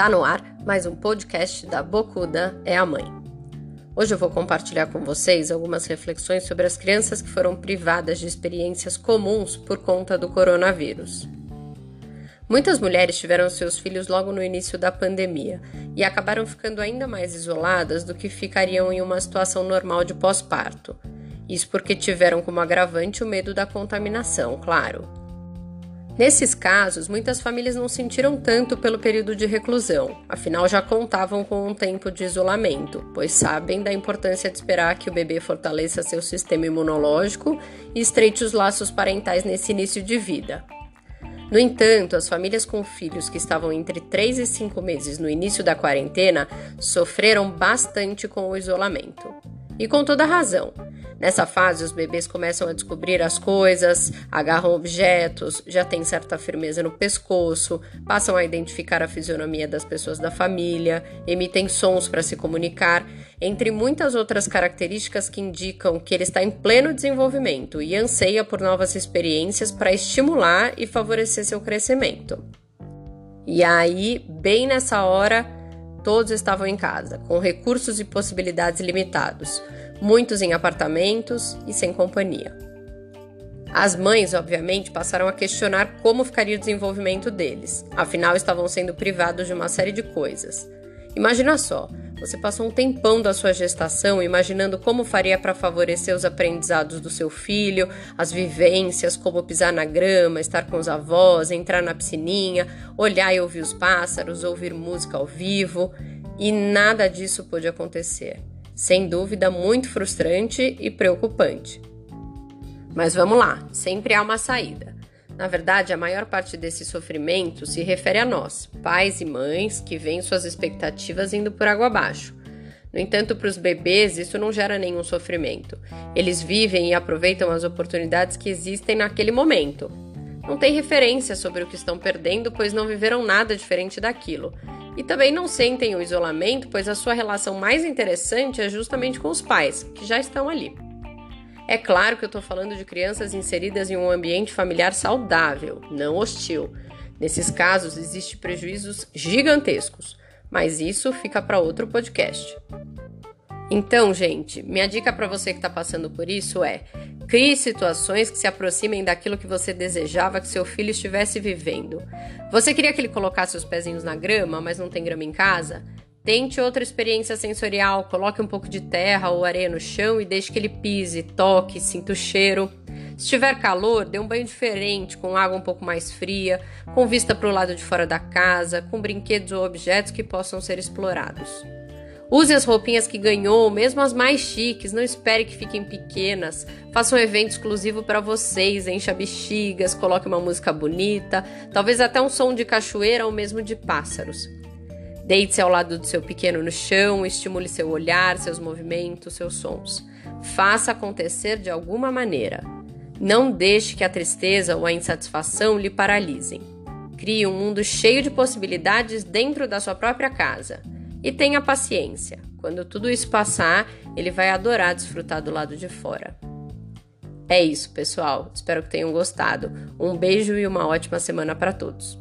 Tá no ar mais um podcast da Bocuda é a Mãe. Hoje eu vou compartilhar com vocês algumas reflexões sobre as crianças que foram privadas de experiências comuns por conta do coronavírus. Muitas mulheres tiveram seus filhos logo no início da pandemia e acabaram ficando ainda mais isoladas do que ficariam em uma situação normal de pós-parto. Isso porque tiveram como agravante o medo da contaminação, claro. Nesses casos, muitas famílias não sentiram tanto pelo período de reclusão, afinal já contavam com um tempo de isolamento, pois sabem da importância de esperar que o bebê fortaleça seu sistema imunológico e estreite os laços parentais nesse início de vida. No entanto, as famílias com filhos que estavam entre 3 e 5 meses no início da quarentena sofreram bastante com o isolamento. E com toda razão. Nessa fase, os bebês começam a descobrir as coisas, agarram objetos, já têm certa firmeza no pescoço, passam a identificar a fisionomia das pessoas da família, emitem sons para se comunicar, entre muitas outras características que indicam que ele está em pleno desenvolvimento e anseia por novas experiências para estimular e favorecer seu crescimento. E aí, bem nessa hora, Todos estavam em casa, com recursos e possibilidades limitados, muitos em apartamentos e sem companhia. As mães, obviamente, passaram a questionar como ficaria o desenvolvimento deles, afinal estavam sendo privados de uma série de coisas. Imagina só, você passou um tempão da sua gestação imaginando como faria para favorecer os aprendizados do seu filho, as vivências, como pisar na grama, estar com os avós, entrar na piscininha, olhar e ouvir os pássaros, ouvir música ao vivo, e nada disso pôde acontecer. Sem dúvida, muito frustrante e preocupante. Mas vamos lá, sempre há uma saída. Na verdade, a maior parte desse sofrimento se refere a nós, pais e mães, que veem suas expectativas indo por água abaixo. No entanto, para os bebês, isso não gera nenhum sofrimento. Eles vivem e aproveitam as oportunidades que existem naquele momento. Não tem referência sobre o que estão perdendo, pois não viveram nada diferente daquilo. E também não sentem o isolamento, pois a sua relação mais interessante é justamente com os pais, que já estão ali. É claro que eu estou falando de crianças inseridas em um ambiente familiar saudável, não hostil. Nesses casos, existem prejuízos gigantescos, mas isso fica para outro podcast. Então, gente, minha dica para você que está passando por isso é: crie situações que se aproximem daquilo que você desejava que seu filho estivesse vivendo. Você queria que ele colocasse os pezinhos na grama, mas não tem grama em casa? Tente outra experiência sensorial, coloque um pouco de terra ou areia no chão e deixe que ele pise, toque, sinta o cheiro. Se tiver calor, dê um banho diferente, com água um pouco mais fria, com vista para o lado de fora da casa, com brinquedos ou objetos que possam ser explorados. Use as roupinhas que ganhou, mesmo as mais chiques, não espere que fiquem pequenas. Faça um evento exclusivo para vocês, encha bexigas, coloque uma música bonita, talvez até um som de cachoeira ou mesmo de pássaros. Deite-se ao lado do seu pequeno no chão, estimule seu olhar, seus movimentos, seus sons. Faça acontecer de alguma maneira. Não deixe que a tristeza ou a insatisfação lhe paralisem. Crie um mundo cheio de possibilidades dentro da sua própria casa. E tenha paciência. Quando tudo isso passar, ele vai adorar desfrutar do lado de fora. É isso, pessoal. Espero que tenham gostado. Um beijo e uma ótima semana para todos.